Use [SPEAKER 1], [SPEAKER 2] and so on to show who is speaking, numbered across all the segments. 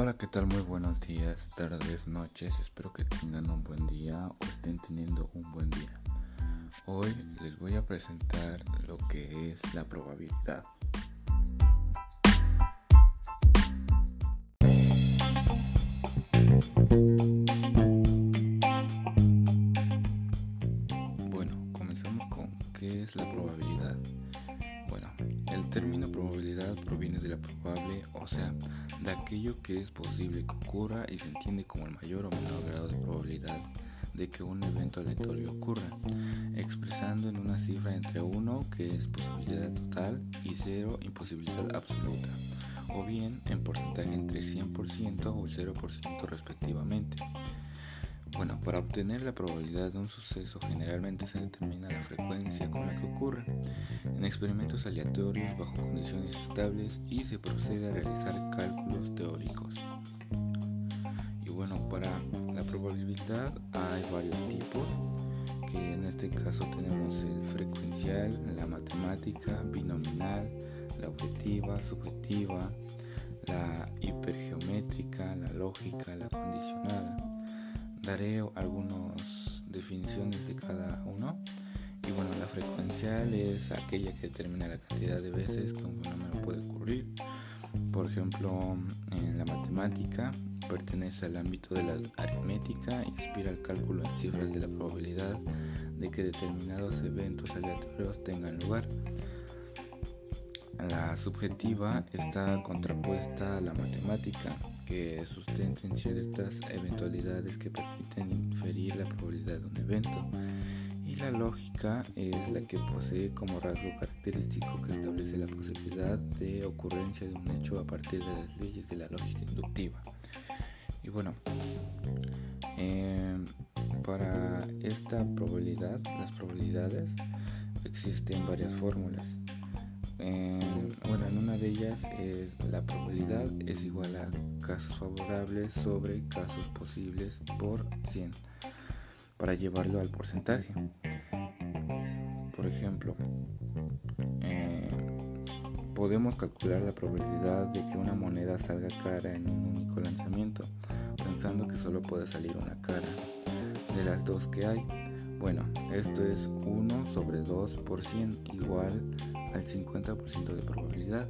[SPEAKER 1] Hola, ¿qué tal? Muy buenos días, tardes, noches. Espero que tengan un buen día o estén teniendo un buen día. Hoy les voy a presentar lo que es la probabilidad. Bueno, comenzamos con qué es la probabilidad. Bueno, el término probabilidad proviene de la probable, o sea, aquello que es posible que ocurra y se entiende como el mayor o menor grado de probabilidad de que un evento aleatorio ocurra, expresando en una cifra entre 1 que es posibilidad total y 0 imposibilidad absoluta, o bien en porcentaje entre 100% o el 0% respectivamente. Bueno, para obtener la probabilidad de un suceso generalmente se determina la frecuencia con la que ocurre en experimentos aleatorios bajo condiciones estables y se procede a realizar cálculos teóricos. Y bueno, para la probabilidad hay varios tipos, que en este caso tenemos el frecuencial, la matemática, binominal, la objetiva, subjetiva, la hipergeométrica, la lógica, la condicionada daré algunas definiciones de cada uno. Y bueno, la frecuencial es aquella que determina la cantidad de veces que un fenómeno puede ocurrir. Por ejemplo, en la matemática pertenece al ámbito de la aritmética y aspira al cálculo en cifras de la probabilidad de que determinados eventos aleatorios tengan lugar. La subjetiva está contrapuesta a la matemática que sustenten ciertas eventualidades que permiten inferir la probabilidad de un evento. La lógica es la que posee como rasgo característico que establece la posibilidad de ocurrencia de un hecho a partir de las leyes de la lógica inductiva. Y bueno, em, para esta probabilidad, las probabilidades, existen varias fórmulas. bueno, en una de ellas es la probabilidad es igual a casos favorables sobre casos posibles por 100 para llevarlo al porcentaje. Por ejemplo, eh, podemos calcular la probabilidad de que una moneda salga cara en un único lanzamiento, pensando que solo puede salir una cara de las dos que hay. Bueno, esto es 1 sobre 2 por 100 igual al 50% de probabilidad.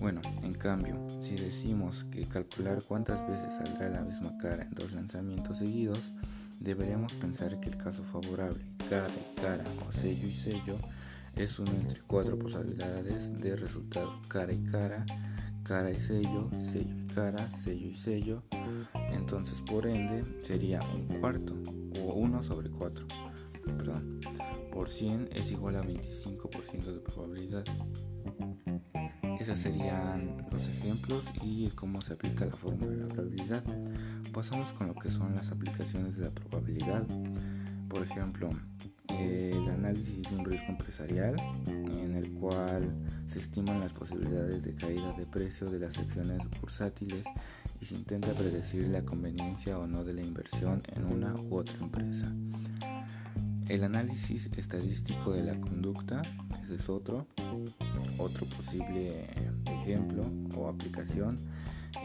[SPEAKER 1] Bueno, en cambio, si decimos que calcular cuántas veces saldrá la misma cara en dos lanzamientos seguidos, deberíamos pensar que el caso favorable, cara y cara o sello y sello, es uno entre cuatro posibilidades de resultado cara y cara, cara y sello, sello y cara, sello y sello. Entonces, por ende, sería un cuarto o 1 sobre 4. Perdón. Por 100 es igual a 25% de probabilidad. Esos serían los ejemplos y cómo se aplica la fórmula de la probabilidad. Pasamos con lo que son las aplicaciones de la probabilidad. Por ejemplo, el análisis de un riesgo empresarial en el cual se estiman las posibilidades de caída de precio de las acciones bursátiles y se intenta predecir la conveniencia o no de la inversión en una u otra empresa. El análisis estadístico de la conducta, ese es otro. Otro posible ejemplo o aplicación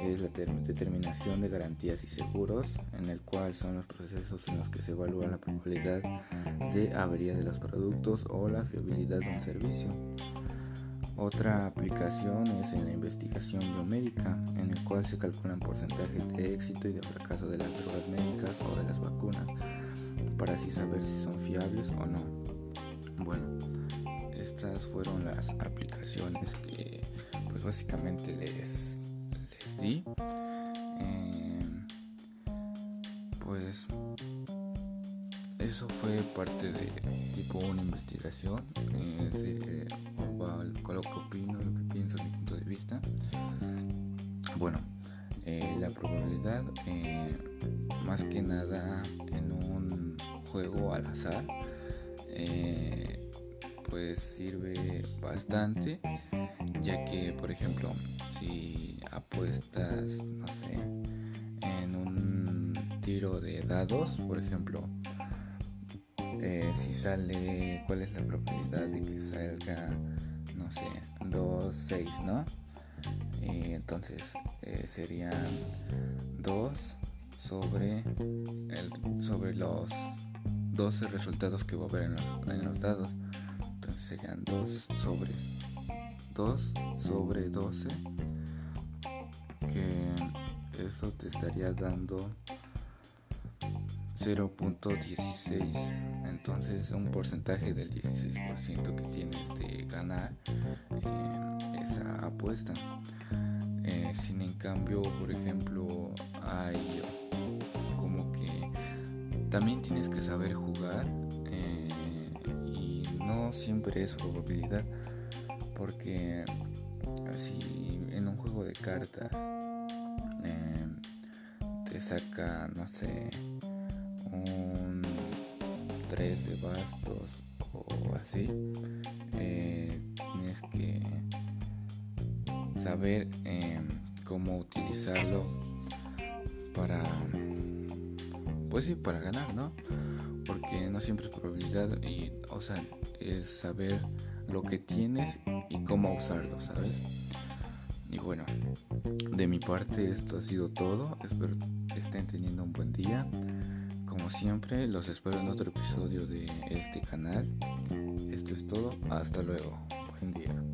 [SPEAKER 1] es la determinación de garantías y seguros, en el cual son los procesos en los que se evalúa la probabilidad de avería de los productos o la fiabilidad de un servicio. Otra aplicación es en la investigación biomédica, en el cual se calculan porcentajes de éxito y de fracaso de las drogas médicas o de las vacunas para así saber si son fiables o no. Bueno, estas fueron las aplicaciones que pues básicamente les, di. Em, pues eso fue parte de tipo una investigación, eh, eh lo que opino, lo que pienso, mi punto de vista. Bueno, eh, la probabilidad, eh, más que nada en un juego al azar, eh, pues sirve bastante, ya que, por ejemplo, si apuestas, no sé, en un tiro de dados, por ejemplo, si sale, ¿cuál es la probabilidad de que salga, no sé, 2, 6, ¿no? entonces serían 2 sobre, el, sobre los 12 resultados que va a haber en los, en los dados. Entonces serían 2 sobre 2 sobre 12 eso te estaría dando 0.16 entonces un porcentaje del 16% que tienes de ganar eh, esa apuesta. Eh, sin en cambio por ejemplo hay como que también tienes que saber jugar eh, y no siempre es probabilidad porque así en un juego de cartas em, te saca no sé un 3 de bastos o así eh, tienes que saber em, cómo utilizarlo para pues sí para ganar no porque no siempre es probabilidad y o sea es saber lo que tienes y cómo usarlo, ¿sabes? Y bueno, de mi parte esto ha sido todo. Espero estén teniendo un buen día. Como siempre, los espero en otro episodio de este canal. Esto es todo. Hasta luego. Buen día.